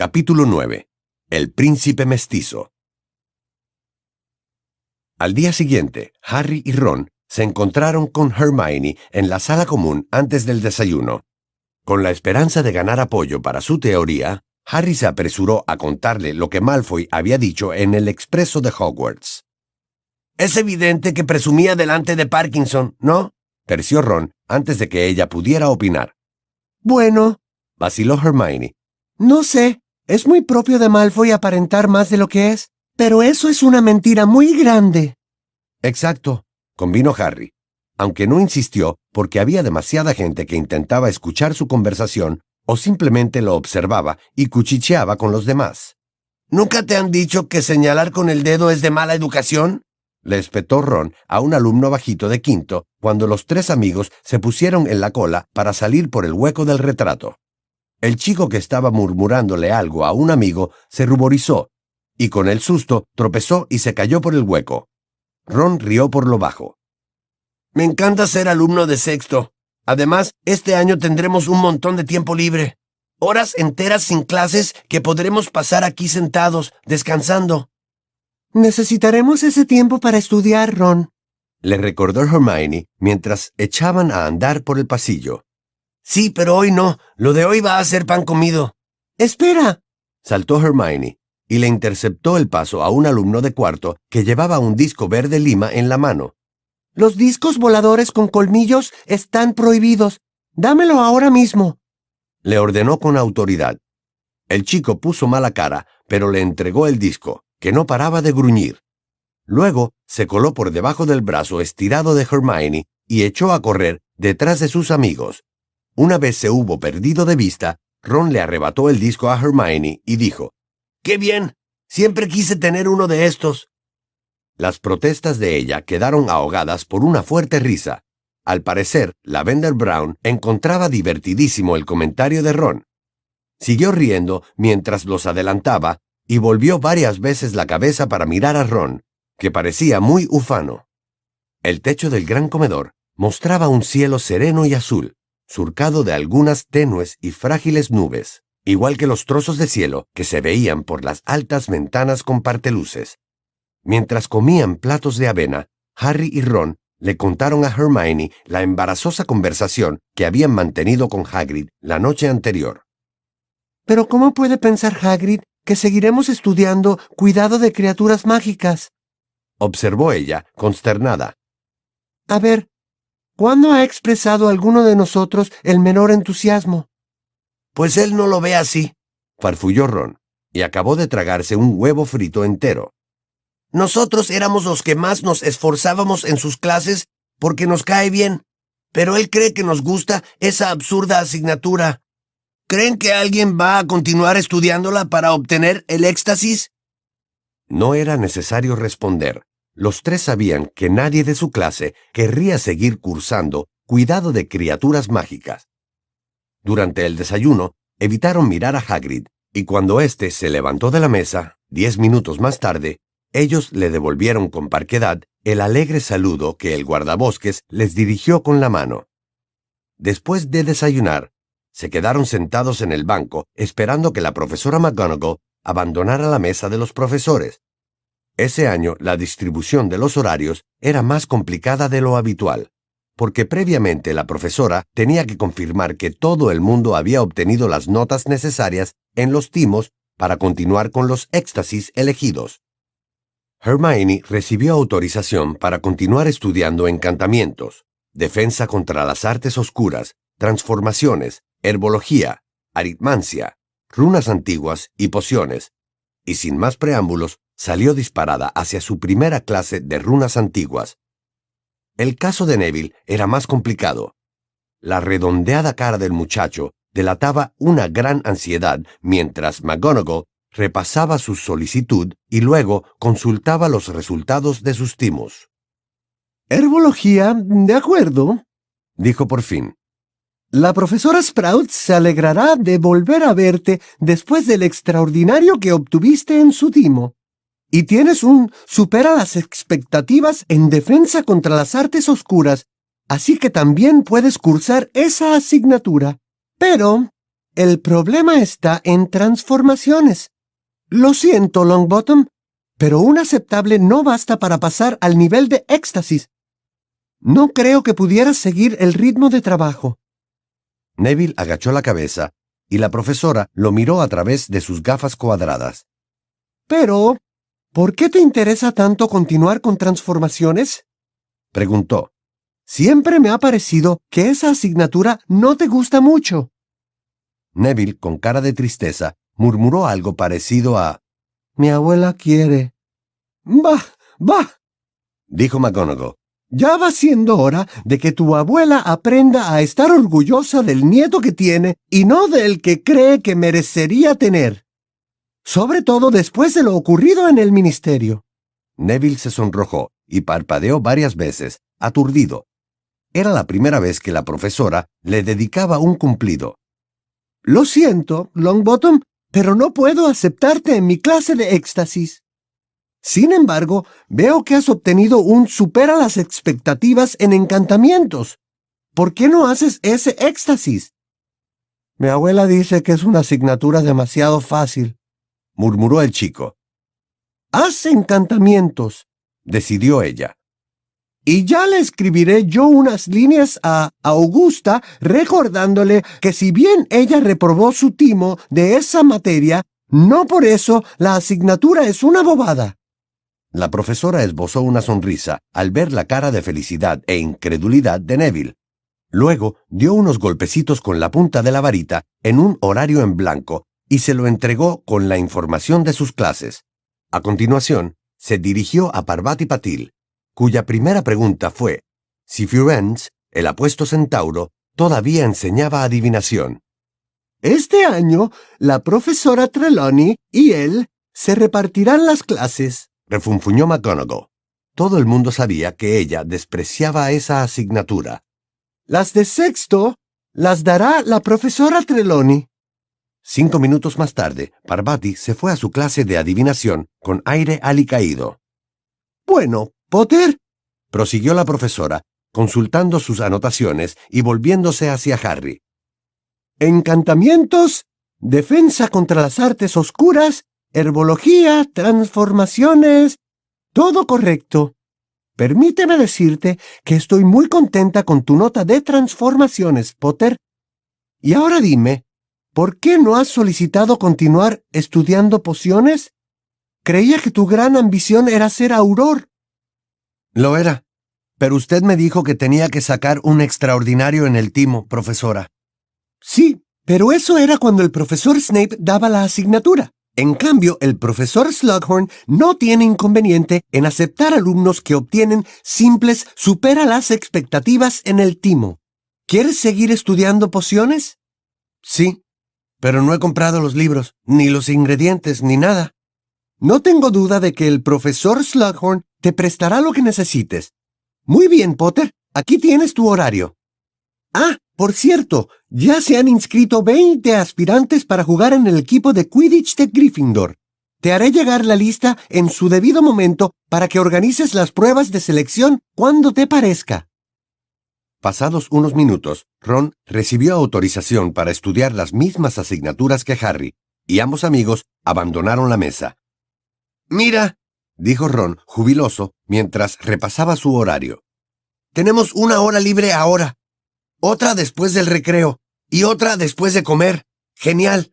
Capítulo 9. El príncipe mestizo. Al día siguiente, Harry y Ron se encontraron con Hermione en la sala común antes del desayuno. Con la esperanza de ganar apoyo para su teoría, Harry se apresuró a contarle lo que Malfoy había dicho en el expreso de Hogwarts. Es evidente que presumía delante de Parkinson, ¿no? terció Ron antes de que ella pudiera opinar. Bueno, vaciló Hermione. No sé, es muy propio de Malfoy aparentar más de lo que es, pero eso es una mentira muy grande. Exacto, convino Harry, aunque no insistió porque había demasiada gente que intentaba escuchar su conversación o simplemente lo observaba y cuchicheaba con los demás. ¿Nunca te han dicho que señalar con el dedo es de mala educación? le espetó Ron a un alumno bajito de quinto cuando los tres amigos se pusieron en la cola para salir por el hueco del retrato. El chico que estaba murmurándole algo a un amigo se ruborizó, y con el susto tropezó y se cayó por el hueco. Ron rió por lo bajo. Me encanta ser alumno de sexto. Además, este año tendremos un montón de tiempo libre. Horas enteras sin clases que podremos pasar aquí sentados, descansando. Necesitaremos ese tiempo para estudiar, Ron. Le recordó Hermione mientras echaban a andar por el pasillo. Sí, pero hoy no. Lo de hoy va a ser pan comido. Espera. Saltó Hermione y le interceptó el paso a un alumno de cuarto que llevaba un disco verde lima en la mano. Los discos voladores con colmillos están prohibidos. Dámelo ahora mismo. Le ordenó con autoridad. El chico puso mala cara, pero le entregó el disco, que no paraba de gruñir. Luego se coló por debajo del brazo estirado de Hermione y echó a correr detrás de sus amigos, una vez se hubo perdido de vista, Ron le arrebató el disco a Hermione y dijo, ¡Qué bien! Siempre quise tener uno de estos. Las protestas de ella quedaron ahogadas por una fuerte risa. Al parecer, Lavender Brown encontraba divertidísimo el comentario de Ron. Siguió riendo mientras los adelantaba y volvió varias veces la cabeza para mirar a Ron, que parecía muy ufano. El techo del gran comedor mostraba un cielo sereno y azul, surcado de algunas tenues y frágiles nubes, igual que los trozos de cielo que se veían por las altas ventanas con parteluces. Mientras comían platos de avena, Harry y Ron le contaron a Hermione la embarazosa conversación que habían mantenido con Hagrid la noche anterior. Pero ¿cómo puede pensar Hagrid que seguiremos estudiando cuidado de criaturas mágicas? observó ella, consternada. A ver, ¿Cuándo ha expresado alguno de nosotros el menor entusiasmo? Pues él no lo ve así, farfulló Ron, y acabó de tragarse un huevo frito entero. Nosotros éramos los que más nos esforzábamos en sus clases porque nos cae bien, pero él cree que nos gusta esa absurda asignatura. ¿Creen que alguien va a continuar estudiándola para obtener el éxtasis? No era necesario responder. Los tres sabían que nadie de su clase querría seguir cursando cuidado de criaturas mágicas. Durante el desayuno, evitaron mirar a Hagrid, y cuando éste se levantó de la mesa, diez minutos más tarde, ellos le devolvieron con parquedad el alegre saludo que el guardabosques les dirigió con la mano. Después de desayunar, se quedaron sentados en el banco esperando que la profesora McGonagall abandonara la mesa de los profesores. Ese año la distribución de los horarios era más complicada de lo habitual, porque previamente la profesora tenía que confirmar que todo el mundo había obtenido las notas necesarias en los timos para continuar con los éxtasis elegidos. Hermione recibió autorización para continuar estudiando encantamientos, defensa contra las artes oscuras, transformaciones, herbología, aritmancia, runas antiguas y pociones, y sin más preámbulos, salió disparada hacia su primera clase de runas antiguas. El caso de Neville era más complicado. La redondeada cara del muchacho delataba una gran ansiedad mientras McGonagall repasaba su solicitud y luego consultaba los resultados de sus timos. Herbología, de acuerdo, dijo por fin. La profesora Sprout se alegrará de volver a verte después del extraordinario que obtuviste en su timo y tienes un supera las expectativas en defensa contra las artes oscuras, así que también puedes cursar esa asignatura. Pero el problema está en transformaciones. Lo siento, Longbottom, pero un aceptable no basta para pasar al nivel de éxtasis. No creo que pudieras seguir el ritmo de trabajo. Neville agachó la cabeza y la profesora lo miró a través de sus gafas cuadradas. Pero, ¿por qué te interesa tanto continuar con transformaciones? Preguntó. Siempre me ha parecido que esa asignatura no te gusta mucho. Neville, con cara de tristeza, murmuró algo parecido a Mi abuela quiere. Bah, bah, dijo McGonagall. Ya va siendo hora de que tu abuela aprenda a estar orgullosa del nieto que tiene y no del que cree que merecería tener. Sobre todo después de lo ocurrido en el ministerio. Neville se sonrojó y parpadeó varias veces, aturdido. Era la primera vez que la profesora le dedicaba un cumplido. Lo siento, Longbottom, pero no puedo aceptarte en mi clase de éxtasis. Sin embargo, veo que has obtenido un supera las expectativas en encantamientos. ¿Por qué no haces ese éxtasis? Mi abuela dice que es una asignatura demasiado fácil, murmuró el chico. Haz encantamientos, decidió ella. Y ya le escribiré yo unas líneas a Augusta recordándole que si bien ella reprobó su timo de esa materia, no por eso la asignatura es una bobada. La profesora esbozó una sonrisa al ver la cara de felicidad e incredulidad de Neville. Luego dio unos golpecitos con la punta de la varita en un horario en blanco y se lo entregó con la información de sus clases. A continuación, se dirigió a Parvati Patil, cuya primera pregunta fue si Firenze, el apuesto centauro, todavía enseñaba adivinación. Este año, la profesora Trelawney y él se repartirán las clases refunfuñó McGonagall. Todo el mundo sabía que ella despreciaba esa asignatura. Las de sexto las dará la profesora Trelawney. Cinco minutos más tarde, Parvati se fue a su clase de adivinación con aire alicaído. Bueno, Potter, prosiguió la profesora, consultando sus anotaciones y volviéndose hacia Harry. Encantamientos, defensa contra las artes oscuras herbología, transformaciones, todo correcto. Permíteme decirte que estoy muy contenta con tu nota de transformaciones, Potter. Y ahora dime, ¿por qué no has solicitado continuar estudiando pociones? Creía que tu gran ambición era ser auror. Lo era, pero usted me dijo que tenía que sacar un extraordinario en el timo, profesora. Sí, pero eso era cuando el profesor Snape daba la asignatura. En cambio, el profesor Slughorn no tiene inconveniente en aceptar alumnos que obtienen simples supera las expectativas en el timo. ¿Quieres seguir estudiando pociones? Sí, pero no he comprado los libros, ni los ingredientes, ni nada. No tengo duda de que el profesor Slughorn te prestará lo que necesites. Muy bien, Potter, aquí tienes tu horario. Ah, por cierto, ya se han inscrito 20 aspirantes para jugar en el equipo de Quidditch de Gryffindor. Te haré llegar la lista en su debido momento para que organices las pruebas de selección cuando te parezca. Pasados unos minutos, Ron recibió autorización para estudiar las mismas asignaturas que Harry, y ambos amigos abandonaron la mesa. Mira, dijo Ron, jubiloso, mientras repasaba su horario. Tenemos una hora libre ahora otra después del recreo y otra después de comer. Genial.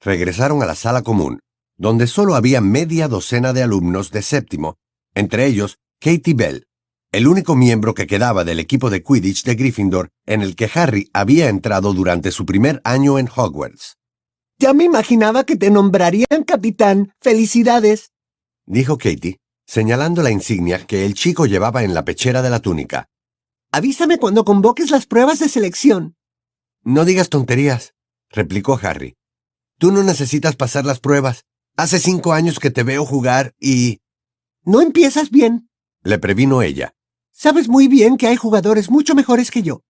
Regresaron a la sala común, donde solo había media docena de alumnos de séptimo, entre ellos Katie Bell, el único miembro que quedaba del equipo de Quidditch de Gryffindor en el que Harry había entrado durante su primer año en Hogwarts. Ya me imaginaba que te nombrarían capitán. Felicidades. Dijo Katie, señalando la insignia que el chico llevaba en la pechera de la túnica. Avísame cuando convoques las pruebas de selección. No digas tonterías, replicó Harry. Tú no necesitas pasar las pruebas. Hace cinco años que te veo jugar y... No empiezas bien, le previno ella. Sabes muy bien que hay jugadores mucho mejores que yo.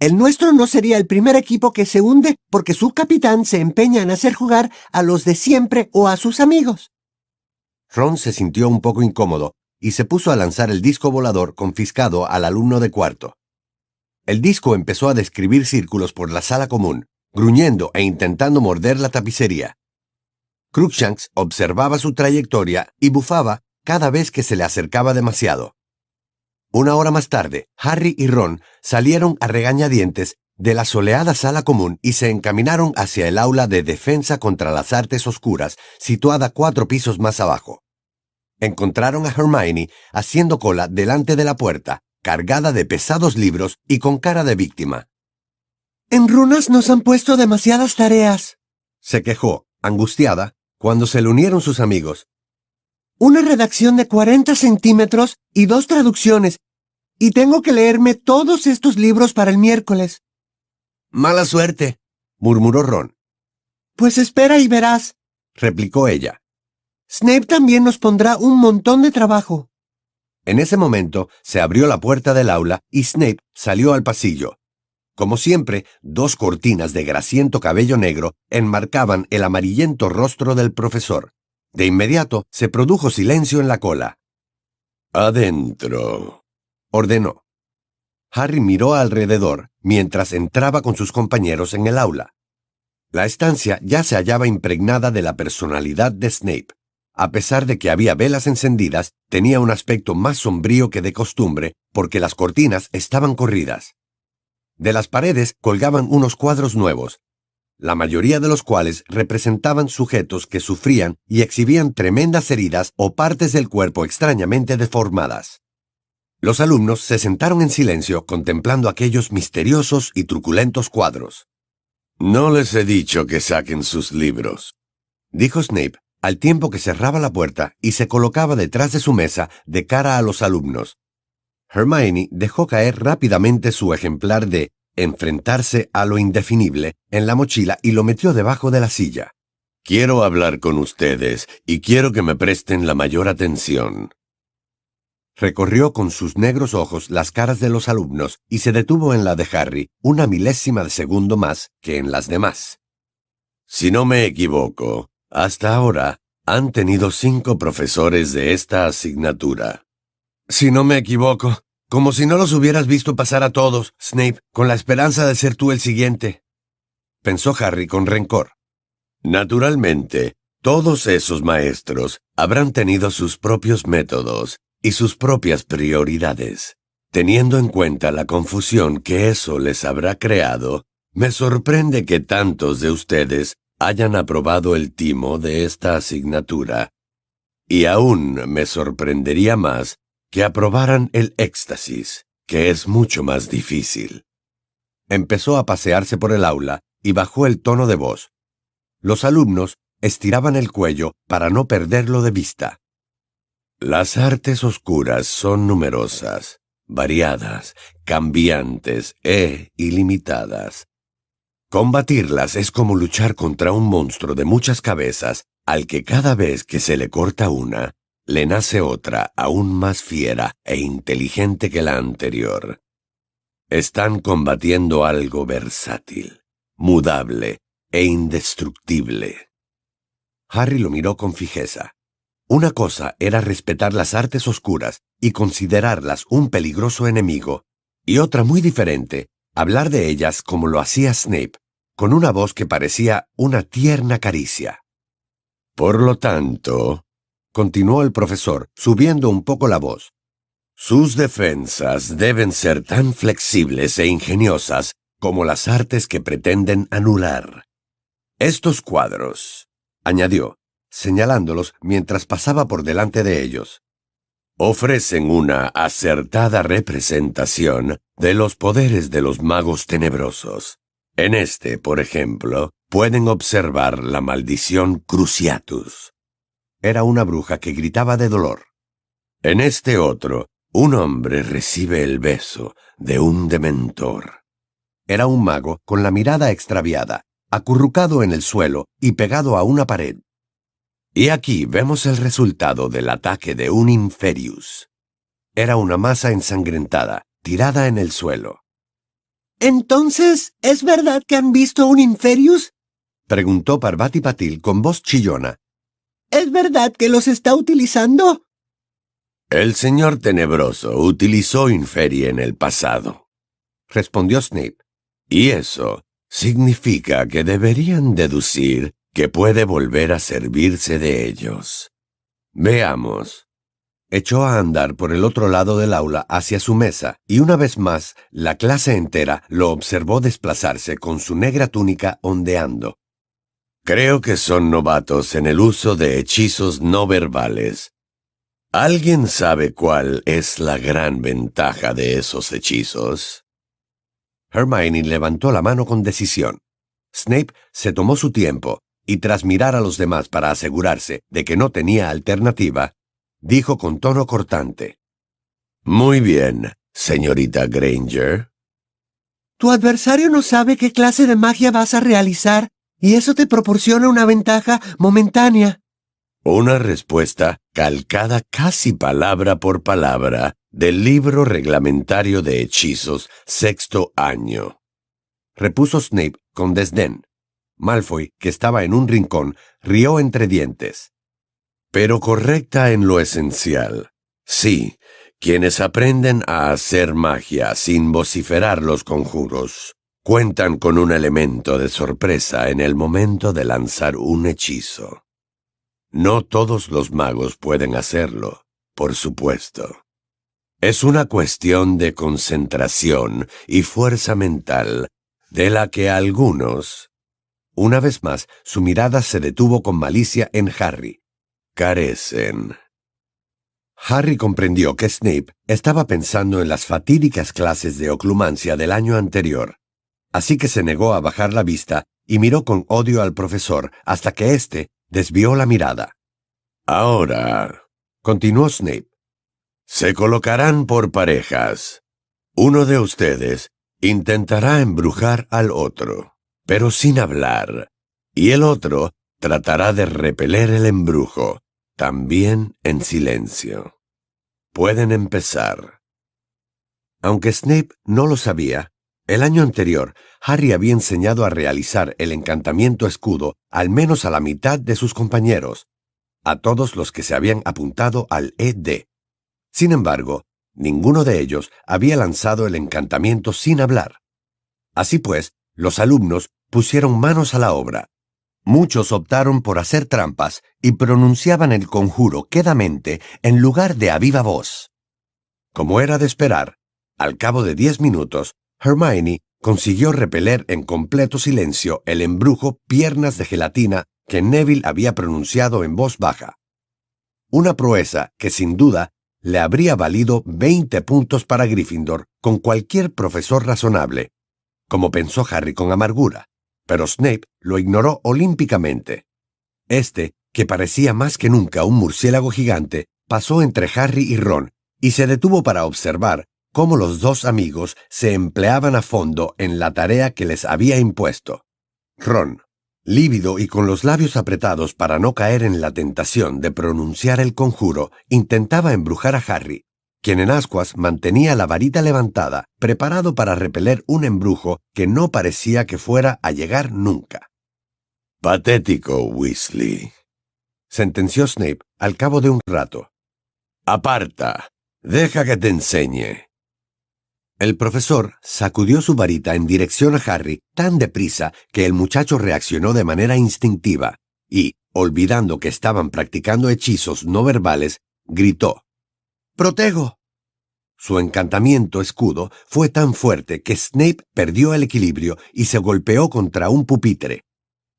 El nuestro no sería el primer equipo que se hunde porque su capitán se empeña en hacer jugar a los de siempre o a sus amigos. Ron se sintió un poco incómodo y se puso a lanzar el disco volador confiscado al alumno de cuarto. El disco empezó a describir círculos por la sala común, gruñendo e intentando morder la tapicería. Cruikshanks observaba su trayectoria y bufaba cada vez que se le acercaba demasiado. Una hora más tarde, Harry y Ron salieron a regañadientes de la soleada sala común y se encaminaron hacia el aula de defensa contra las artes oscuras, situada cuatro pisos más abajo. Encontraron a Hermione haciendo cola delante de la puerta, cargada de pesados libros y con cara de víctima. En runas nos han puesto demasiadas tareas, se quejó, angustiada, cuando se le unieron sus amigos. Una redacción de 40 centímetros y dos traducciones, y tengo que leerme todos estos libros para el miércoles. Mala suerte, murmuró Ron. Pues espera y verás, replicó ella. Snape también nos pondrá un montón de trabajo. En ese momento se abrió la puerta del aula y Snape salió al pasillo. Como siempre, dos cortinas de grasiento cabello negro enmarcaban el amarillento rostro del profesor. De inmediato se produjo silencio en la cola. Adentro, ordenó. Harry miró alrededor mientras entraba con sus compañeros en el aula. La estancia ya se hallaba impregnada de la personalidad de Snape. A pesar de que había velas encendidas, tenía un aspecto más sombrío que de costumbre, porque las cortinas estaban corridas. De las paredes colgaban unos cuadros nuevos, la mayoría de los cuales representaban sujetos que sufrían y exhibían tremendas heridas o partes del cuerpo extrañamente deformadas. Los alumnos se sentaron en silencio contemplando aquellos misteriosos y truculentos cuadros. No les he dicho que saquen sus libros, dijo Snape al tiempo que cerraba la puerta y se colocaba detrás de su mesa de cara a los alumnos. Hermione dejó caer rápidamente su ejemplar de enfrentarse a lo indefinible en la mochila y lo metió debajo de la silla. Quiero hablar con ustedes y quiero que me presten la mayor atención. Recorrió con sus negros ojos las caras de los alumnos y se detuvo en la de Harry una milésima de segundo más que en las demás. Si no me equivoco, hasta ahora han tenido cinco profesores de esta asignatura. Si no me equivoco, como si no los hubieras visto pasar a todos, Snape, con la esperanza de ser tú el siguiente. Pensó Harry con rencor. Naturalmente, todos esos maestros habrán tenido sus propios métodos y sus propias prioridades. Teniendo en cuenta la confusión que eso les habrá creado, me sorprende que tantos de ustedes hayan aprobado el timo de esta asignatura. Y aún me sorprendería más que aprobaran el éxtasis, que es mucho más difícil. Empezó a pasearse por el aula y bajó el tono de voz. Los alumnos estiraban el cuello para no perderlo de vista. Las artes oscuras son numerosas, variadas, cambiantes e ilimitadas. Combatirlas es como luchar contra un monstruo de muchas cabezas al que cada vez que se le corta una, le nace otra aún más fiera e inteligente que la anterior. Están combatiendo algo versátil, mudable e indestructible. Harry lo miró con fijeza. Una cosa era respetar las artes oscuras y considerarlas un peligroso enemigo, y otra muy diferente, hablar de ellas como lo hacía Snape, con una voz que parecía una tierna caricia. Por lo tanto, continuó el profesor, subiendo un poco la voz, sus defensas deben ser tan flexibles e ingeniosas como las artes que pretenden anular. Estos cuadros, añadió, señalándolos mientras pasaba por delante de ellos. Ofrecen una acertada representación de los poderes de los magos tenebrosos. En este, por ejemplo, pueden observar la maldición Cruciatus. Era una bruja que gritaba de dolor. En este otro, un hombre recibe el beso de un dementor. Era un mago con la mirada extraviada, acurrucado en el suelo y pegado a una pared. Y aquí vemos el resultado del ataque de un Inferius. Era una masa ensangrentada, tirada en el suelo. Entonces, ¿es verdad que han visto un Inferius? preguntó Parvati Patil con voz chillona. ¿Es verdad que los está utilizando? El señor tenebroso utilizó Inferi en el pasado, respondió Snape. Y eso Significa que deberían deducir que puede volver a servirse de ellos. Veamos. Echó a andar por el otro lado del aula hacia su mesa, y una vez más la clase entera lo observó desplazarse con su negra túnica ondeando. Creo que son novatos en el uso de hechizos no verbales. ¿Alguien sabe cuál es la gran ventaja de esos hechizos? Hermione levantó la mano con decisión. Snape se tomó su tiempo y tras mirar a los demás para asegurarse de que no tenía alternativa, dijo con tono cortante. Muy bien, señorita Granger. Tu adversario no sabe qué clase de magia vas a realizar y eso te proporciona una ventaja momentánea. Una respuesta calcada casi palabra por palabra del libro reglamentario de hechizos sexto año. Repuso Snape con desdén. Malfoy, que estaba en un rincón, rió entre dientes. Pero correcta en lo esencial. Sí, quienes aprenden a hacer magia sin vociferar los conjuros cuentan con un elemento de sorpresa en el momento de lanzar un hechizo. No todos los magos pueden hacerlo, por supuesto. Es una cuestión de concentración y fuerza mental, de la que algunos... Una vez más, su mirada se detuvo con malicia en Harry. Carecen. Harry comprendió que Snape estaba pensando en las fatídicas clases de oclumancia del año anterior así que se negó a bajar la vista y miró con odio al profesor hasta que éste desvió la mirada. Ahora, continuó Snape, se colocarán por parejas. Uno de ustedes intentará embrujar al otro, pero sin hablar, y el otro tratará de repeler el embrujo, también en silencio. Pueden empezar. Aunque Snape no lo sabía, el año anterior, Harry había enseñado a realizar el encantamiento escudo al menos a la mitad de sus compañeros, a todos los que se habían apuntado al ED. Sin embargo, ninguno de ellos había lanzado el encantamiento sin hablar. Así pues, los alumnos pusieron manos a la obra. Muchos optaron por hacer trampas y pronunciaban el conjuro quedamente en lugar de a viva voz. Como era de esperar, al cabo de diez minutos, Hermione consiguió repeler en completo silencio el embrujo piernas de gelatina que Neville había pronunciado en voz baja. Una proeza que sin duda le habría valido 20 puntos para Gryffindor con cualquier profesor razonable, como pensó Harry con amargura, pero Snape lo ignoró olímpicamente. Este, que parecía más que nunca un murciélago gigante, pasó entre Harry y Ron y se detuvo para observar cómo los dos amigos se empleaban a fondo en la tarea que les había impuesto. Ron, lívido y con los labios apretados para no caer en la tentación de pronunciar el conjuro, intentaba embrujar a Harry, quien en ascuas mantenía la varita levantada, preparado para repeler un embrujo que no parecía que fuera a llegar nunca. Patético, Weasley, sentenció Snape al cabo de un rato. Aparta, deja que te enseñe. El profesor sacudió su varita en dirección a Harry tan deprisa que el muchacho reaccionó de manera instintiva y, olvidando que estaban practicando hechizos no verbales, gritó ¡Protego! Su encantamiento escudo fue tan fuerte que Snape perdió el equilibrio y se golpeó contra un pupitre.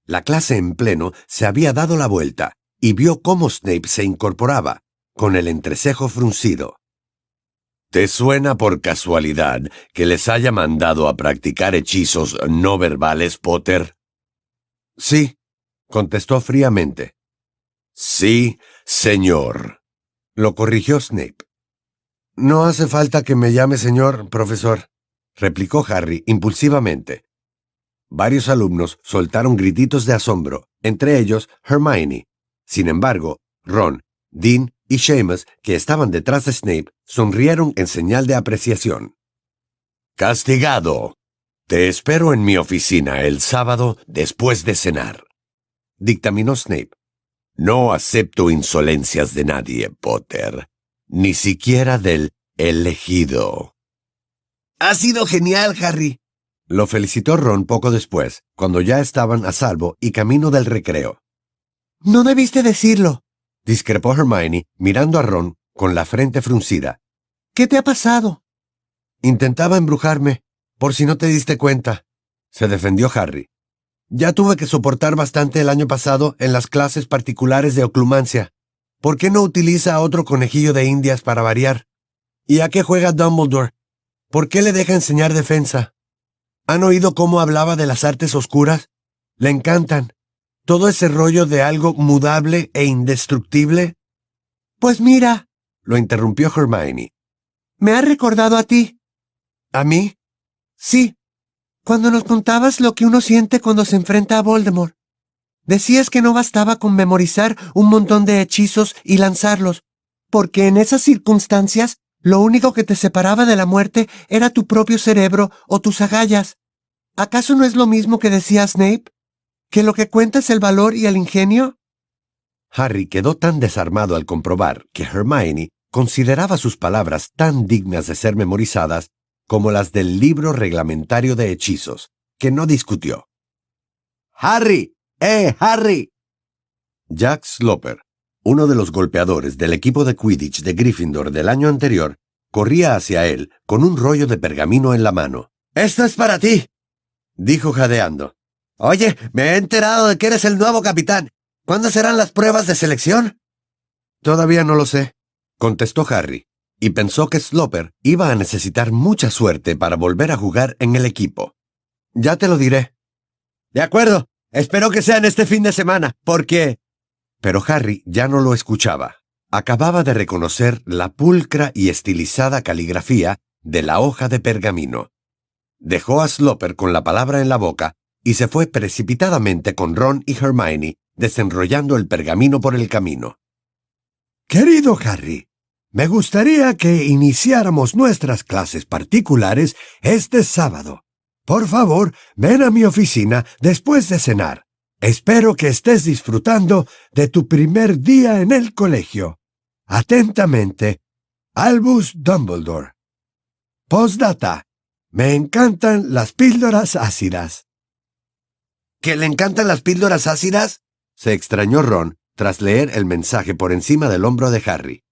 La clase en pleno se había dado la vuelta y vio cómo Snape se incorporaba, con el entrecejo fruncido. ¿Te suena por casualidad que les haya mandado a practicar hechizos no verbales, Potter? Sí, contestó fríamente. Sí, señor. Lo corrigió Snape. No hace falta que me llame señor, profesor, replicó Harry impulsivamente. Varios alumnos soltaron grititos de asombro, entre ellos Hermione. Sin embargo, Ron, Dean y Seamus, que estaban detrás de Snape, sonrieron en señal de apreciación. Castigado. Te espero en mi oficina el sábado después de cenar. Dictaminó Snape. No acepto insolencias de nadie, Potter. Ni siquiera del elegido. Ha sido genial, Harry. Lo felicitó Ron poco después, cuando ya estaban a salvo y camino del recreo. No debiste decirlo, discrepó Hermione, mirando a Ron con la frente fruncida. ¿Qué te ha pasado? Intentaba embrujarme, por si no te diste cuenta, se defendió Harry. Ya tuve que soportar bastante el año pasado en las clases particulares de oclumancia. ¿Por qué no utiliza a otro conejillo de indias para variar? ¿Y a qué juega Dumbledore? ¿Por qué le deja enseñar defensa? ¿Han oído cómo hablaba de las artes oscuras? Le encantan. Todo ese rollo de algo mudable e indestructible. Pues mira, lo interrumpió Hermione. Me ha recordado a ti. ¿A mí? Sí. Cuando nos contabas lo que uno siente cuando se enfrenta a Voldemort. Decías que no bastaba con memorizar un montón de hechizos y lanzarlos, porque en esas circunstancias lo único que te separaba de la muerte era tu propio cerebro o tus agallas. ¿Acaso no es lo mismo que decía Snape? ¿Que lo que cuenta es el valor y el ingenio? Harry quedó tan desarmado al comprobar que Hermione consideraba sus palabras tan dignas de ser memorizadas como las del libro reglamentario de hechizos, que no discutió. Harry. ¡Eh, Harry! Jack Sloper, uno de los golpeadores del equipo de Quidditch de Gryffindor del año anterior, corría hacia él con un rollo de pergamino en la mano. Esto es para ti, dijo jadeando. Oye, me he enterado de que eres el nuevo capitán. ¿Cuándo serán las pruebas de selección? Todavía no lo sé, contestó Harry, y pensó que Sloper iba a necesitar mucha suerte para volver a jugar en el equipo. Ya te lo diré. De acuerdo. Espero que sea en este fin de semana, porque pero Harry ya no lo escuchaba. Acababa de reconocer la pulcra y estilizada caligrafía de la hoja de pergamino. Dejó a Sloper con la palabra en la boca y se fue precipitadamente con Ron y Hermione, desenrollando el pergamino por el camino. Querido Harry, me gustaría que iniciáramos nuestras clases particulares este sábado. Por favor, ven a mi oficina después de cenar. Espero que estés disfrutando de tu primer día en el colegio. Atentamente, Albus Dumbledore. Postdata. Me encantan las píldoras ácidas. ¿Que le encantan las píldoras ácidas? Se extrañó Ron tras leer el mensaje por encima del hombro de Harry.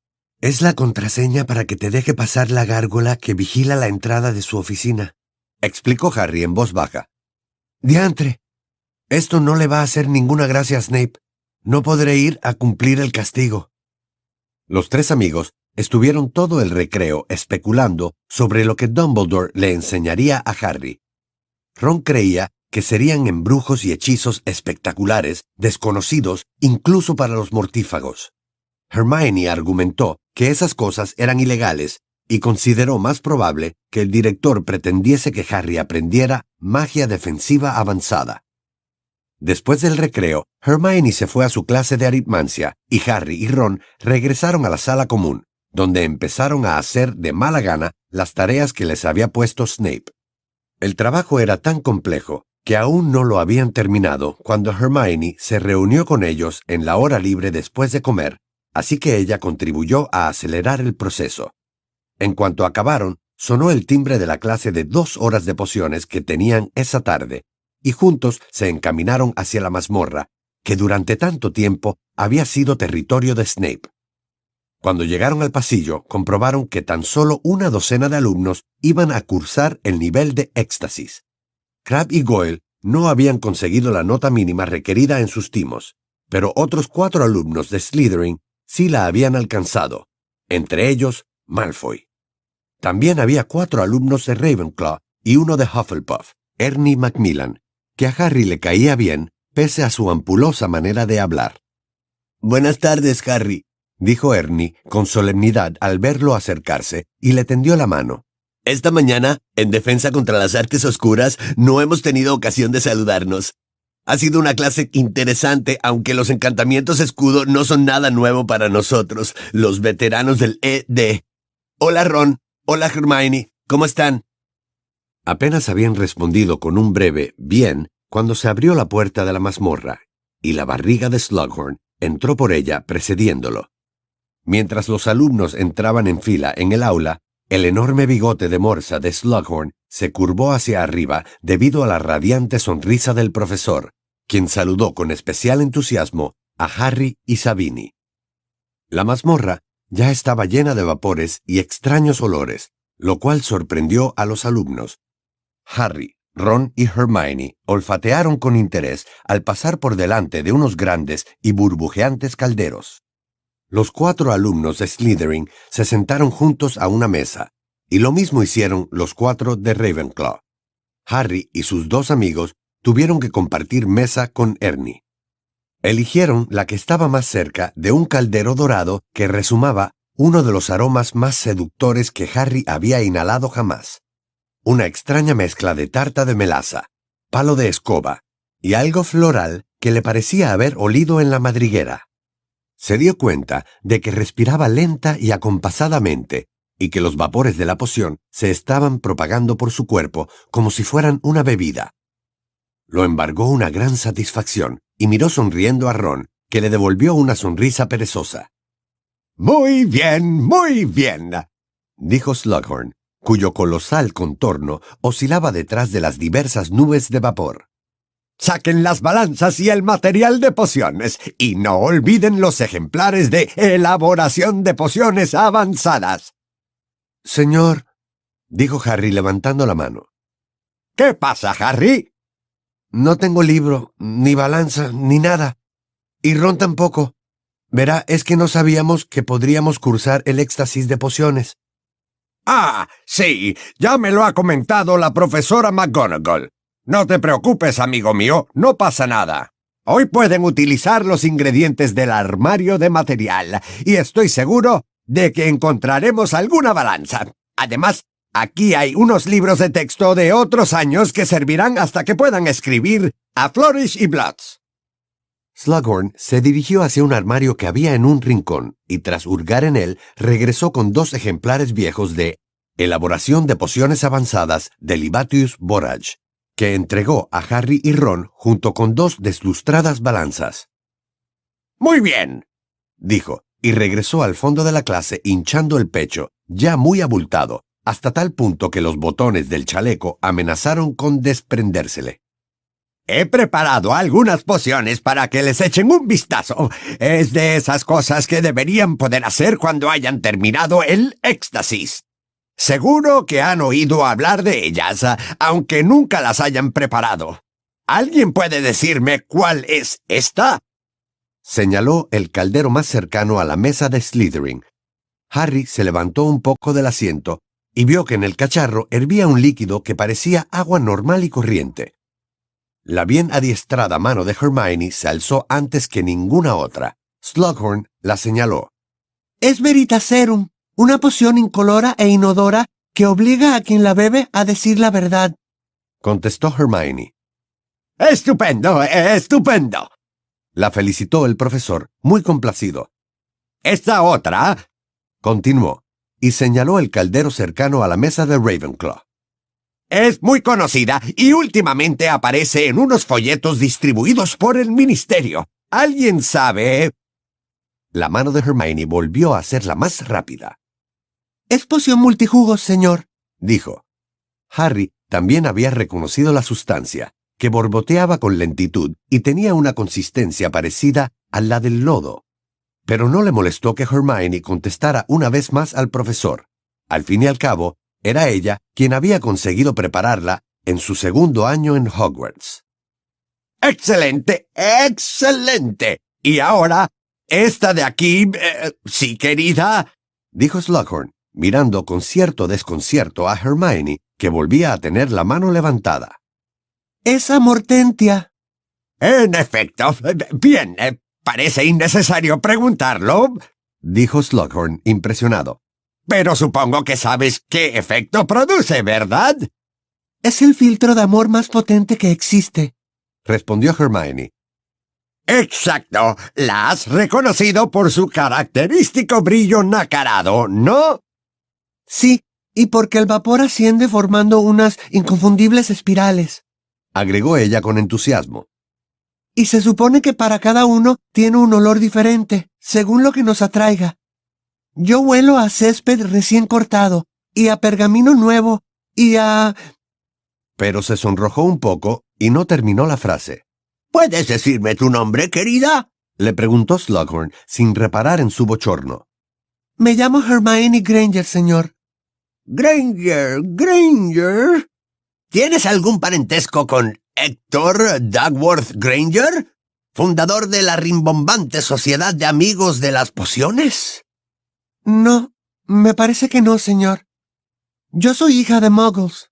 Es la contraseña para que te deje pasar la gárgola que vigila la entrada de su oficina, explicó Harry en voz baja. Diantre, esto no le va a hacer ninguna gracia a Snape. No podré ir a cumplir el castigo. Los tres amigos estuvieron todo el recreo especulando sobre lo que Dumbledore le enseñaría a Harry. Ron creía que serían embrujos y hechizos espectaculares, desconocidos incluso para los mortífagos. Hermione argumentó que esas cosas eran ilegales y consideró más probable que el director pretendiese que Harry aprendiera magia defensiva avanzada. Después del recreo, Hermione se fue a su clase de aritmancia y Harry y Ron regresaron a la sala común, donde empezaron a hacer de mala gana las tareas que les había puesto Snape. El trabajo era tan complejo que aún no lo habían terminado cuando Hermione se reunió con ellos en la hora libre después de comer, así que ella contribuyó a acelerar el proceso. En cuanto acabaron, sonó el timbre de la clase de dos horas de pociones que tenían esa tarde, y juntos se encaminaron hacia la mazmorra, que durante tanto tiempo había sido territorio de Snape. Cuando llegaron al pasillo, comprobaron que tan solo una docena de alumnos iban a cursar el nivel de éxtasis. Crab y Goyle no habían conseguido la nota mínima requerida en sus timos, pero otros cuatro alumnos de Slytherin sí la habían alcanzado, entre ellos Malfoy. También había cuatro alumnos de Ravenclaw y uno de Hufflepuff, Ernie Macmillan, que a Harry le caía bien, pese a su ampulosa manera de hablar. Buenas tardes, Harry, dijo Ernie con solemnidad al verlo acercarse, y le tendió la mano. Esta mañana, en defensa contra las artes oscuras, no hemos tenido ocasión de saludarnos. Ha sido una clase interesante, aunque los encantamientos escudo no son nada nuevo para nosotros, los veteranos del ED. Hola, Ron. Hola, Hermione. ¿Cómo están? Apenas habían respondido con un breve bien cuando se abrió la puerta de la mazmorra, y la barriga de Slughorn entró por ella precediéndolo. Mientras los alumnos entraban en fila en el aula, el enorme bigote de morsa de Slughorn se curvó hacia arriba debido a la radiante sonrisa del profesor, quien saludó con especial entusiasmo a Harry y Sabini. La mazmorra ya estaba llena de vapores y extraños olores, lo cual sorprendió a los alumnos. Harry, Ron y Hermione olfatearon con interés al pasar por delante de unos grandes y burbujeantes calderos. Los cuatro alumnos de Slytherin se sentaron juntos a una mesa, y lo mismo hicieron los cuatro de Ravenclaw. Harry y sus dos amigos tuvieron que compartir mesa con Ernie. Eligieron la que estaba más cerca de un caldero dorado que resumaba uno de los aromas más seductores que Harry había inhalado jamás una extraña mezcla de tarta de melaza, palo de escoba y algo floral que le parecía haber olido en la madriguera. Se dio cuenta de que respiraba lenta y acompasadamente y que los vapores de la poción se estaban propagando por su cuerpo como si fueran una bebida. Lo embargó una gran satisfacción y miró sonriendo a Ron, que le devolvió una sonrisa perezosa. Muy bien, muy bien, dijo Slughorn, cuyo colosal contorno oscilaba detrás de las diversas nubes de vapor. Saquen las balanzas y el material de pociones, y no olviden los ejemplares de elaboración de pociones avanzadas. Señor, dijo Harry levantando la mano. ¿Qué pasa, Harry? No tengo libro, ni balanza, ni nada. Y Ron tampoco. Verá, es que no sabíamos que podríamos cursar el éxtasis de pociones. Ah, sí, ya me lo ha comentado la profesora McGonagall. No te preocupes, amigo mío, no pasa nada. Hoy pueden utilizar los ingredientes del armario de material, y estoy seguro de que encontraremos alguna balanza. Además, aquí hay unos libros de texto de otros años que servirán hasta que puedan escribir a Flourish y Bloods. Slughorn se dirigió hacia un armario que había en un rincón y tras hurgar en él regresó con dos ejemplares viejos de Elaboración de pociones avanzadas de Libatius Borage, que entregó a Harry y Ron junto con dos deslustradas balanzas. Muy bien, dijo, y regresó al fondo de la clase hinchando el pecho, ya muy abultado, hasta tal punto que los botones del chaleco amenazaron con desprendérsele. He preparado algunas pociones para que les echen un vistazo. Es de esas cosas que deberían poder hacer cuando hayan terminado el éxtasis. Seguro que han oído hablar de ellas, aunque nunca las hayan preparado. ¿Alguien puede decirme cuál es esta? Señaló el caldero más cercano a la mesa de Slytherin. Harry se levantó un poco del asiento y vio que en el cacharro hervía un líquido que parecía agua normal y corriente. La bien adiestrada mano de Hermione se alzó antes que ninguna otra. Slughorn la señaló. Es Veritaserum, una poción incolora e inodora que obliga a quien la bebe a decir la verdad. Contestó Hermione. Estupendo, estupendo. La felicitó el profesor, muy complacido. Esta otra, continuó, y señaló el caldero cercano a la mesa de Ravenclaw. Es muy conocida y últimamente aparece en unos folletos distribuidos por el ministerio. ¿Alguien sabe? La mano de Hermione volvió a ser la más rápida. Es poción multijugos, señor, dijo. Harry también había reconocido la sustancia, que borboteaba con lentitud y tenía una consistencia parecida a la del lodo. Pero no le molestó que Hermione contestara una vez más al profesor. Al fin y al cabo, era ella quien había conseguido prepararla en su segundo año en Hogwarts. ¡Excelente! ¡Excelente! Y ahora, esta de aquí, eh, sí, querida, dijo Slughorn, mirando con cierto desconcierto a Hermione, que volvía a tener la mano levantada. Esa Mortentia. En efecto. Bien, eh, parece innecesario preguntarlo, dijo Slughorn, impresionado. Pero supongo que sabes qué efecto produce, ¿verdad? Es el filtro de amor más potente que existe, respondió Hermione. Exacto. La has reconocido por su característico brillo nacarado, ¿no? Sí, y porque el vapor asciende formando unas inconfundibles espirales, agregó ella con entusiasmo. Y se supone que para cada uno tiene un olor diferente, según lo que nos atraiga. Yo huelo a césped recién cortado, y a pergamino nuevo, y a... pero se sonrojó un poco y no terminó la frase. ¿Puedes decirme tu nombre, querida? Le preguntó Slughorn sin reparar en su bochorno. Me llamo Hermione Granger, señor. Granger, Granger. ¿Tienes algún parentesco con Héctor Dagworth Granger, fundador de la rimbombante Sociedad de Amigos de las Pociones? No, me parece que no, señor. Yo soy hija de Muggles.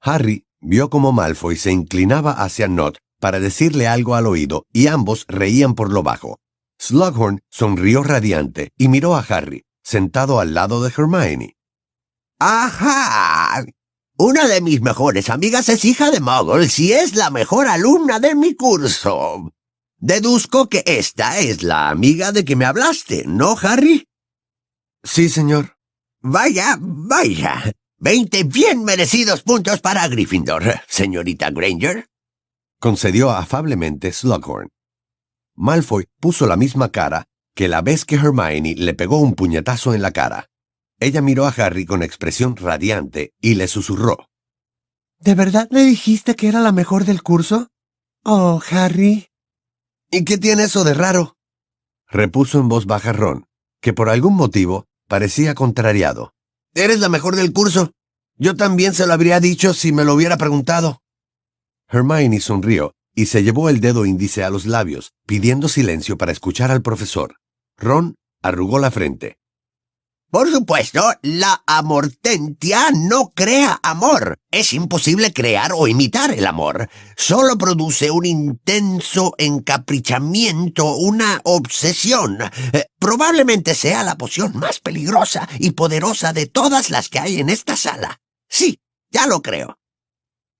Harry vio cómo Malfoy se inclinaba hacia Nott para decirle algo al oído y ambos reían por lo bajo. Slughorn sonrió radiante y miró a Harry, sentado al lado de Hermione. ¡Ajá! Una de mis mejores amigas es hija de Muggles y es la mejor alumna de mi curso. Deduzco que esta es la amiga de que me hablaste, ¿no, Harry? Sí, señor. Vaya, vaya. Veinte bien merecidos puntos para Gryffindor, señorita Granger. Concedió afablemente Slughorn. Malfoy puso la misma cara que la vez que Hermione le pegó un puñetazo en la cara. Ella miró a Harry con expresión radiante y le susurró. ¿De verdad le dijiste que era la mejor del curso? Oh, Harry. ¿Y qué tiene eso de raro? repuso en voz baja Ron, que por algún motivo parecía contrariado. Eres la mejor del curso. Yo también se lo habría dicho si me lo hubiera preguntado. Hermione sonrió y se llevó el dedo índice a los labios, pidiendo silencio para escuchar al profesor. Ron arrugó la frente. Por supuesto, la amortentia no crea amor. Es imposible crear o imitar el amor. Solo produce un intenso encaprichamiento, una obsesión. Eh, probablemente sea la poción más peligrosa y poderosa de todas las que hay en esta sala. Sí, ya lo creo.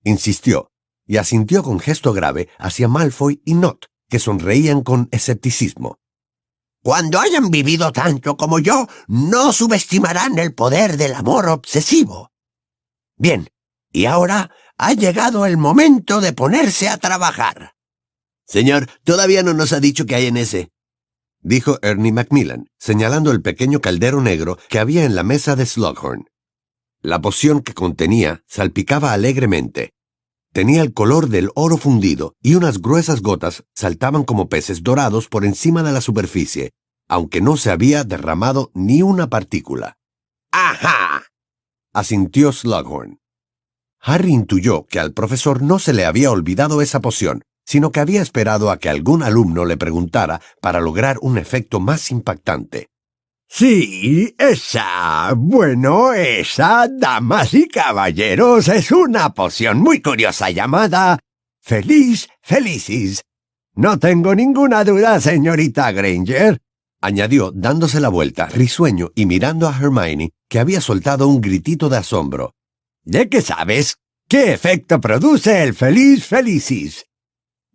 Insistió, y asintió con gesto grave hacia Malfoy y Not, que sonreían con escepticismo. Cuando hayan vivido tanto como yo, no subestimarán el poder del amor obsesivo. Bien, y ahora ha llegado el momento de ponerse a trabajar. Señor, todavía no nos ha dicho qué hay en ese, dijo Ernie Macmillan, señalando el pequeño caldero negro que había en la mesa de Slughorn. La poción que contenía salpicaba alegremente. Tenía el color del oro fundido y unas gruesas gotas saltaban como peces dorados por encima de la superficie, aunque no se había derramado ni una partícula. ¡Ajá! asintió Slughorn. Harry intuyó que al profesor no se le había olvidado esa poción, sino que había esperado a que algún alumno le preguntara para lograr un efecto más impactante. Sí, esa, bueno, esa, damas y caballeros, es una poción muy curiosa llamada Feliz Felicis. No tengo ninguna duda, señorita Granger. Añadió, dándose la vuelta, risueño y mirando a Hermione, que había soltado un gritito de asombro. ¿De qué sabes? ¿Qué efecto produce el Feliz Felicis?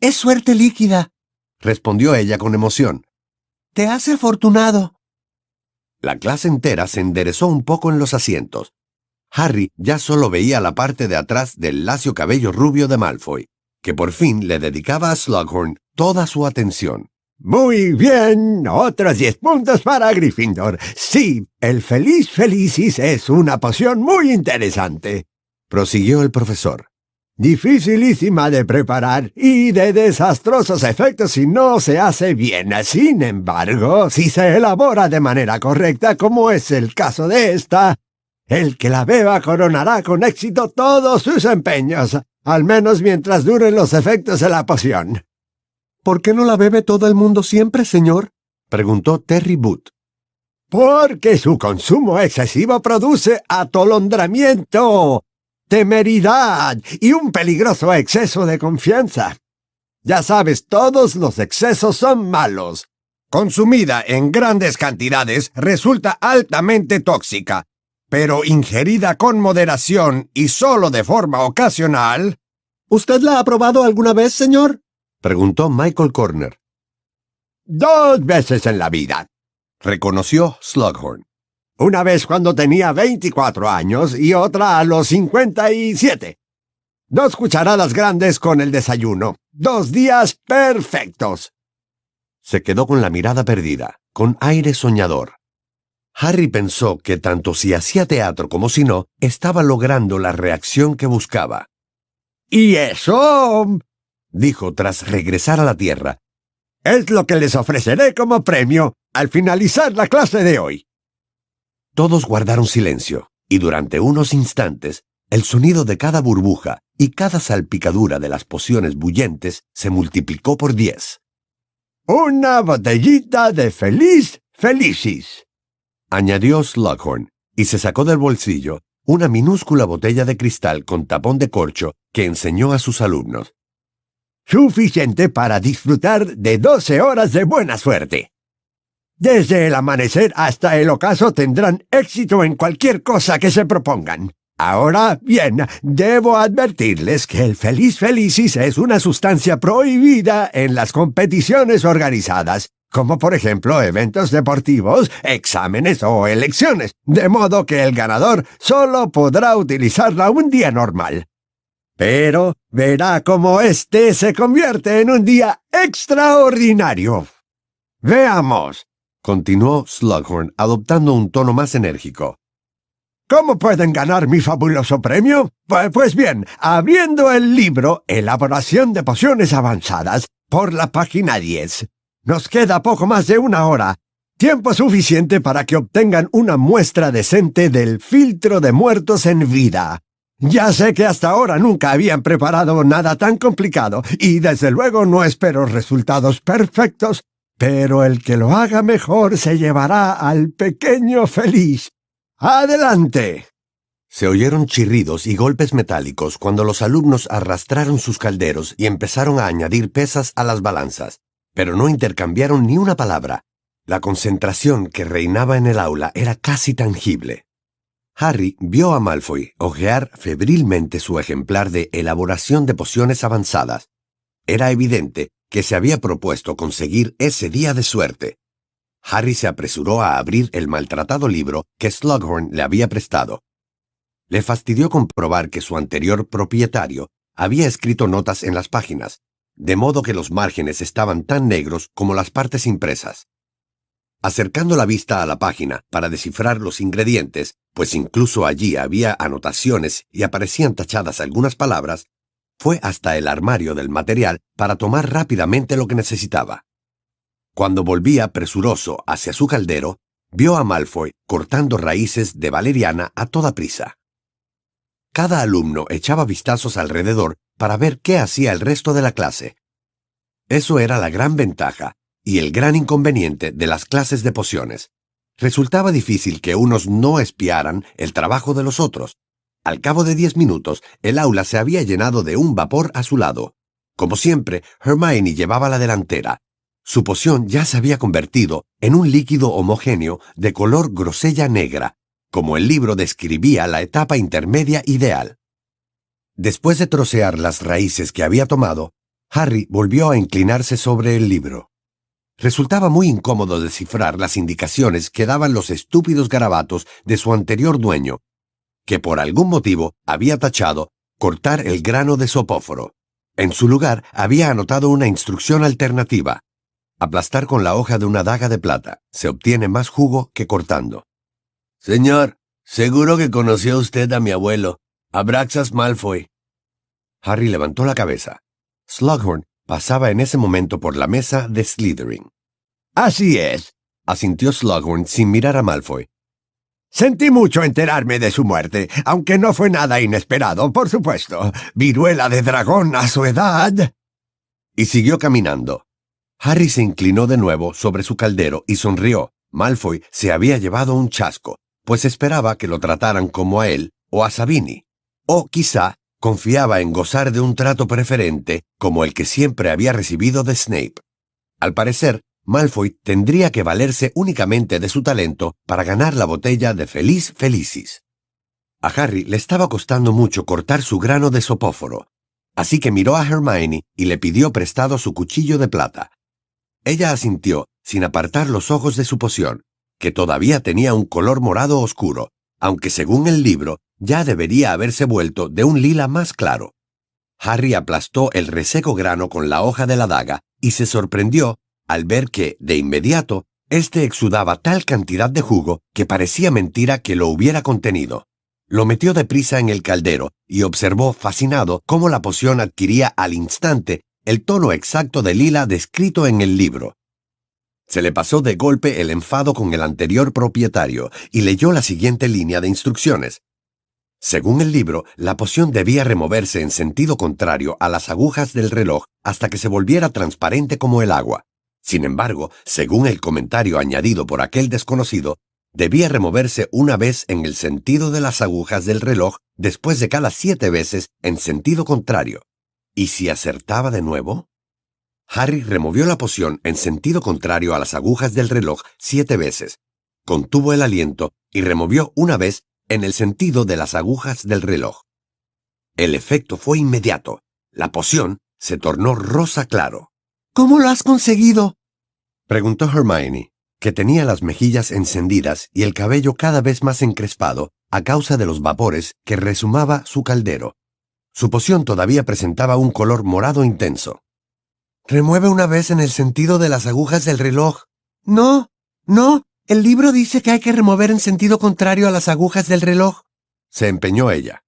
Es suerte líquida, respondió ella con emoción. Te hace afortunado. La clase entera se enderezó un poco en los asientos. Harry ya solo veía la parte de atrás del lacio cabello rubio de Malfoy, que por fin le dedicaba a Slughorn toda su atención. Muy bien, otros diez puntos para Gryffindor. Sí, el Feliz Felicis es una poción muy interesante, prosiguió el profesor. Dificilísima de preparar y de desastrosos efectos si no se hace bien. Sin embargo, si se elabora de manera correcta, como es el caso de esta, el que la beba coronará con éxito todos sus empeños, al menos mientras duren los efectos de la poción. ¿Por qué no la bebe todo el mundo siempre, señor? preguntó Terry Boot. Porque su consumo excesivo produce atolondramiento temeridad y un peligroso exceso de confianza. Ya sabes, todos los excesos son malos. Consumida en grandes cantidades resulta altamente tóxica, pero ingerida con moderación y solo de forma ocasional. ¿Usted la ha probado alguna vez, señor? preguntó Michael Corner. Dos veces en la vida, reconoció Slughorn. Una vez cuando tenía 24 años y otra a los 57. Dos cucharadas grandes con el desayuno. Dos días perfectos. Se quedó con la mirada perdida, con aire soñador. Harry pensó que tanto si hacía teatro como si no, estaba logrando la reacción que buscaba. Y eso, dijo tras regresar a la Tierra, es lo que les ofreceré como premio al finalizar la clase de hoy. Todos guardaron silencio, y durante unos instantes el sonido de cada burbuja y cada salpicadura de las pociones bullentes se multiplicó por diez. Una botellita de feliz felicis, añadió Slughorn, y se sacó del bolsillo una minúscula botella de cristal con tapón de corcho que enseñó a sus alumnos. Suficiente para disfrutar de doce horas de buena suerte. Desde el amanecer hasta el ocaso tendrán éxito en cualquier cosa que se propongan. Ahora bien, debo advertirles que el Feliz Felicis es una sustancia prohibida en las competiciones organizadas, como por ejemplo eventos deportivos, exámenes o elecciones, de modo que el ganador solo podrá utilizarla un día normal. Pero verá cómo este se convierte en un día extraordinario. Veamos, continuó Slughorn adoptando un tono más enérgico. ¿Cómo pueden ganar mi fabuloso premio? Pues, bien, abriendo el libro Elaboración de Pociones Avanzadas por la página 10. Nos queda poco más de una hora. Tiempo suficiente para que obtengan una muestra decente del filtro de muertos en vida. Ya sé que hasta ahora nunca habían preparado nada tan complicado y desde luego no espero resultados perfectos, pero el que lo haga mejor se llevará al pequeño feliz. ¡Adelante! Se oyeron chirridos y golpes metálicos cuando los alumnos arrastraron sus calderos y empezaron a añadir pesas a las balanzas pero no intercambiaron ni una palabra. La concentración que reinaba en el aula era casi tangible. Harry vio a Malfoy hojear febrilmente su ejemplar de elaboración de pociones avanzadas. Era evidente que se había propuesto conseguir ese día de suerte. Harry se apresuró a abrir el maltratado libro que Slughorn le había prestado. Le fastidió comprobar que su anterior propietario había escrito notas en las páginas, de modo que los márgenes estaban tan negros como las partes impresas. Acercando la vista a la página para descifrar los ingredientes, pues incluso allí había anotaciones y aparecían tachadas algunas palabras, fue hasta el armario del material para tomar rápidamente lo que necesitaba. Cuando volvía presuroso hacia su caldero, vio a Malfoy cortando raíces de valeriana a toda prisa. Cada alumno echaba vistazos alrededor para ver qué hacía el resto de la clase. Eso era la gran ventaja y el gran inconveniente de las clases de pociones. Resultaba difícil que unos no espiaran el trabajo de los otros. Al cabo de diez minutos, el aula se había llenado de un vapor a su lado. Como siempre, Hermione llevaba la delantera. Su poción ya se había convertido en un líquido homogéneo de color grosella negra, como el libro describía la etapa intermedia ideal. Después de trocear las raíces que había tomado, Harry volvió a inclinarse sobre el libro. Resultaba muy incómodo descifrar las indicaciones que daban los estúpidos garabatos de su anterior dueño, que por algún motivo había tachado cortar el grano de sopóforo. En su lugar había anotado una instrucción alternativa. Aplastar con la hoja de una daga de plata. Se obtiene más jugo que cortando. Señor, seguro que conoció usted a mi abuelo, Abraxas Malfoy. Harry levantó la cabeza. Slughorn pasaba en ese momento por la mesa de Slytherin. Así es, asintió Slughorn sin mirar a Malfoy. Sentí mucho enterarme de su muerte, aunque no fue nada inesperado, por supuesto. Viruela de dragón a su edad. Y siguió caminando. Harry se inclinó de nuevo sobre su caldero y sonrió. Malfoy se había llevado un chasco, pues esperaba que lo trataran como a él o a Sabini. O quizá confiaba en gozar de un trato preferente como el que siempre había recibido de Snape. Al parecer, Malfoy tendría que valerse únicamente de su talento para ganar la botella de Feliz Felicis. A Harry le estaba costando mucho cortar su grano de sopóforo, así que miró a Hermione y le pidió prestado su cuchillo de plata. Ella asintió, sin apartar los ojos de su poción, que todavía tenía un color morado oscuro, aunque según el libro ya debería haberse vuelto de un lila más claro. Harry aplastó el reseco grano con la hoja de la daga y se sorprendió al ver que, de inmediato, éste exudaba tal cantidad de jugo que parecía mentira que lo hubiera contenido. Lo metió deprisa en el caldero y observó fascinado cómo la poción adquiría al instante el tono exacto de lila descrito en el libro. Se le pasó de golpe el enfado con el anterior propietario y leyó la siguiente línea de instrucciones. Según el libro, la poción debía removerse en sentido contrario a las agujas del reloj hasta que se volviera transparente como el agua. Sin embargo, según el comentario añadido por aquel desconocido, debía removerse una vez en el sentido de las agujas del reloj después de cada siete veces en sentido contrario. ¿Y si acertaba de nuevo? Harry removió la poción en sentido contrario a las agujas del reloj siete veces, contuvo el aliento y removió una vez en el sentido de las agujas del reloj. El efecto fue inmediato. La poción se tornó rosa claro. ¿Cómo lo has conseguido? preguntó Hermione, que tenía las mejillas encendidas y el cabello cada vez más encrespado a causa de los vapores que resumaba su caldero. Su poción todavía presentaba un color morado intenso. Remueve una vez en el sentido de las agujas del reloj. No, no, el libro dice que hay que remover en sentido contrario a las agujas del reloj. Se empeñó ella.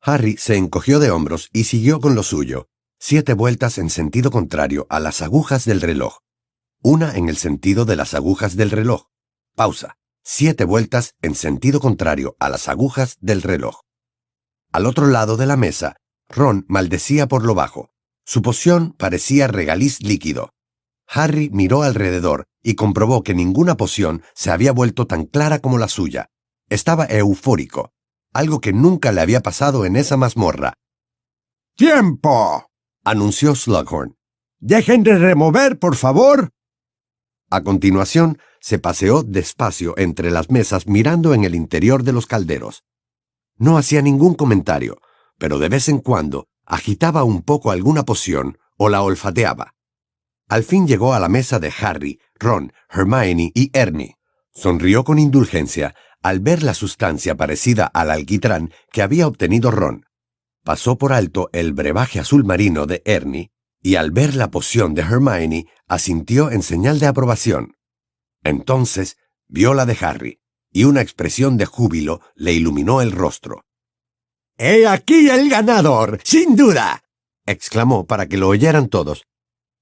Harry se encogió de hombros y siguió con lo suyo, siete vueltas en sentido contrario a las agujas del reloj. Una en el sentido de las agujas del reloj. Pausa. Siete vueltas en sentido contrario a las agujas del reloj. Al otro lado de la mesa, Ron maldecía por lo bajo. Su poción parecía regaliz líquido. Harry miró alrededor y comprobó que ninguna poción se había vuelto tan clara como la suya. Estaba eufórico, algo que nunca le había pasado en esa mazmorra. ¡Tiempo! Anunció Slughorn. Dejen de remover, por favor. A continuación, se paseó despacio entre las mesas mirando en el interior de los calderos. No hacía ningún comentario, pero de vez en cuando agitaba un poco alguna poción o la olfateaba. Al fin llegó a la mesa de Harry, Ron, Hermione y Ernie. Sonrió con indulgencia al ver la sustancia parecida al alquitrán que había obtenido Ron. Pasó por alto el brebaje azul marino de Ernie y al ver la poción de Hermione asintió en señal de aprobación. Entonces vio la de Harry, y una expresión de júbilo le iluminó el rostro. ¡He aquí el ganador, sin duda! exclamó para que lo oyeran todos.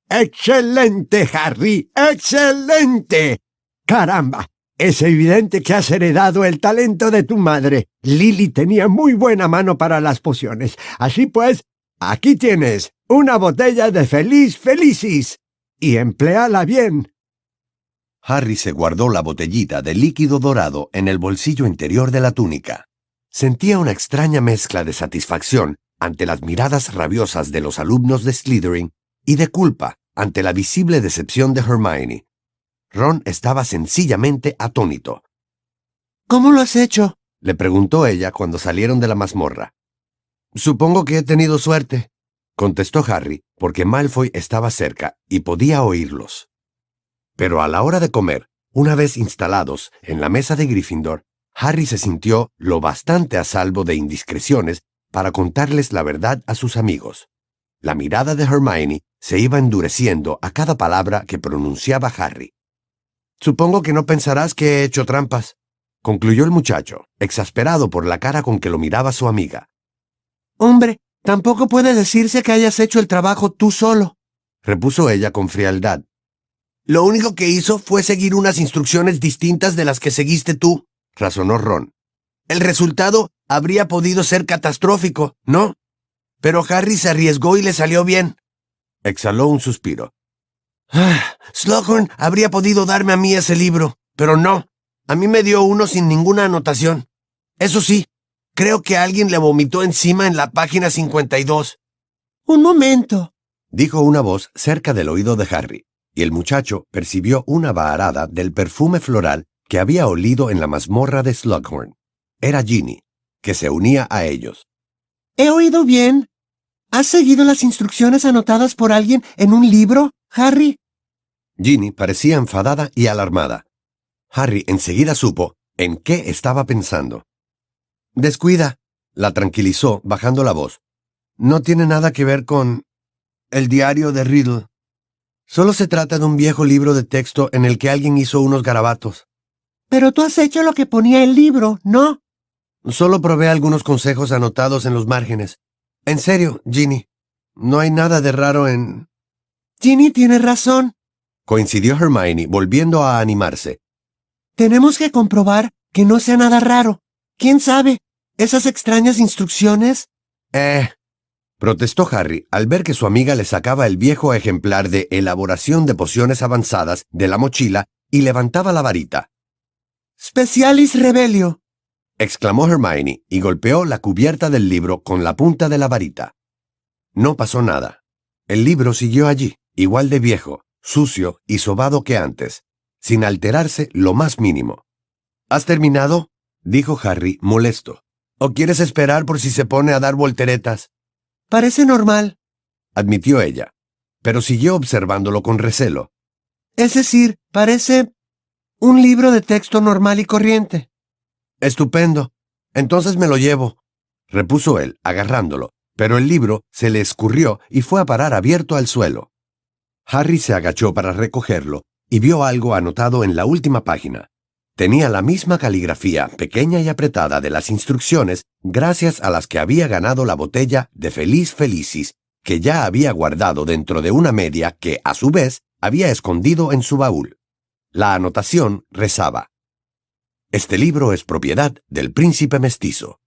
¡Excelente, Harry! ¡Excelente! ¡Caramba! Es evidente que has heredado el talento de tu madre. Lily tenía muy buena mano para las pociones. Así pues, aquí tienes una botella de Feliz Felicis. Y empléala bien. Harry se guardó la botellita de líquido dorado en el bolsillo interior de la túnica. Sentía una extraña mezcla de satisfacción ante las miradas rabiosas de los alumnos de Slytherin y de culpa ante la visible decepción de Hermione. Ron estaba sencillamente atónito. ¿Cómo lo has hecho? le preguntó ella cuando salieron de la mazmorra. Supongo que he tenido suerte, contestó Harry, porque Malfoy estaba cerca y podía oírlos. Pero a la hora de comer, una vez instalados en la mesa de Gryffindor, Harry se sintió lo bastante a salvo de indiscreciones para contarles la verdad a sus amigos. La mirada de Hermione se iba endureciendo a cada palabra que pronunciaba Harry. Supongo que no pensarás que he hecho trampas, concluyó el muchacho, exasperado por la cara con que lo miraba su amiga. Hombre, tampoco puede decirse que hayas hecho el trabajo tú solo, repuso ella con frialdad. Lo único que hizo fue seguir unas instrucciones distintas de las que seguiste tú razonó Ron. El resultado habría podido ser catastrófico, ¿no? Pero Harry se arriesgó y le salió bien. Exhaló un suspiro. Ah, Slughorn habría podido darme a mí ese libro, pero no. A mí me dio uno sin ninguna anotación. Eso sí, creo que alguien le vomitó encima en la página 52. Un momento, dijo una voz cerca del oído de Harry, y el muchacho percibió una vaharada del perfume floral que había olido en la mazmorra de Slughorn. Era Ginny, que se unía a ellos. ¿He oído bien? ¿Has seguido las instrucciones anotadas por alguien en un libro, Harry? Ginny parecía enfadada y alarmada. Harry enseguida supo en qué estaba pensando. Descuida, la tranquilizó bajando la voz. No tiene nada que ver con el diario de Riddle. Solo se trata de un viejo libro de texto en el que alguien hizo unos garabatos. Pero tú has hecho lo que ponía el libro, ¿no? Solo probé algunos consejos anotados en los márgenes. En serio, Ginny, no hay nada de raro en... Ginny tiene razón. Coincidió Hermione, volviendo a animarse. Tenemos que comprobar que no sea nada raro. ¿Quién sabe? ¿Esas extrañas instrucciones? Eh, protestó Harry al ver que su amiga le sacaba el viejo ejemplar de elaboración de pociones avanzadas de la mochila y levantaba la varita. Specialis Rebelio, exclamó Hermione y golpeó la cubierta del libro con la punta de la varita. No pasó nada. El libro siguió allí, igual de viejo, sucio y sobado que antes, sin alterarse lo más mínimo. ¿Has terminado? dijo Harry, molesto. ¿O quieres esperar por si se pone a dar volteretas? Parece normal, admitió ella, pero siguió observándolo con recelo. Es decir, parece un libro de texto normal y corriente. Estupendo. Entonces me lo llevo, repuso él, agarrándolo, pero el libro se le escurrió y fue a parar abierto al suelo. Harry se agachó para recogerlo y vio algo anotado en la última página. Tenía la misma caligrafía pequeña y apretada de las instrucciones gracias a las que había ganado la botella de Feliz Felicis, que ya había guardado dentro de una media que, a su vez, había escondido en su baúl. La anotación rezaba. Este libro es propiedad del príncipe mestizo.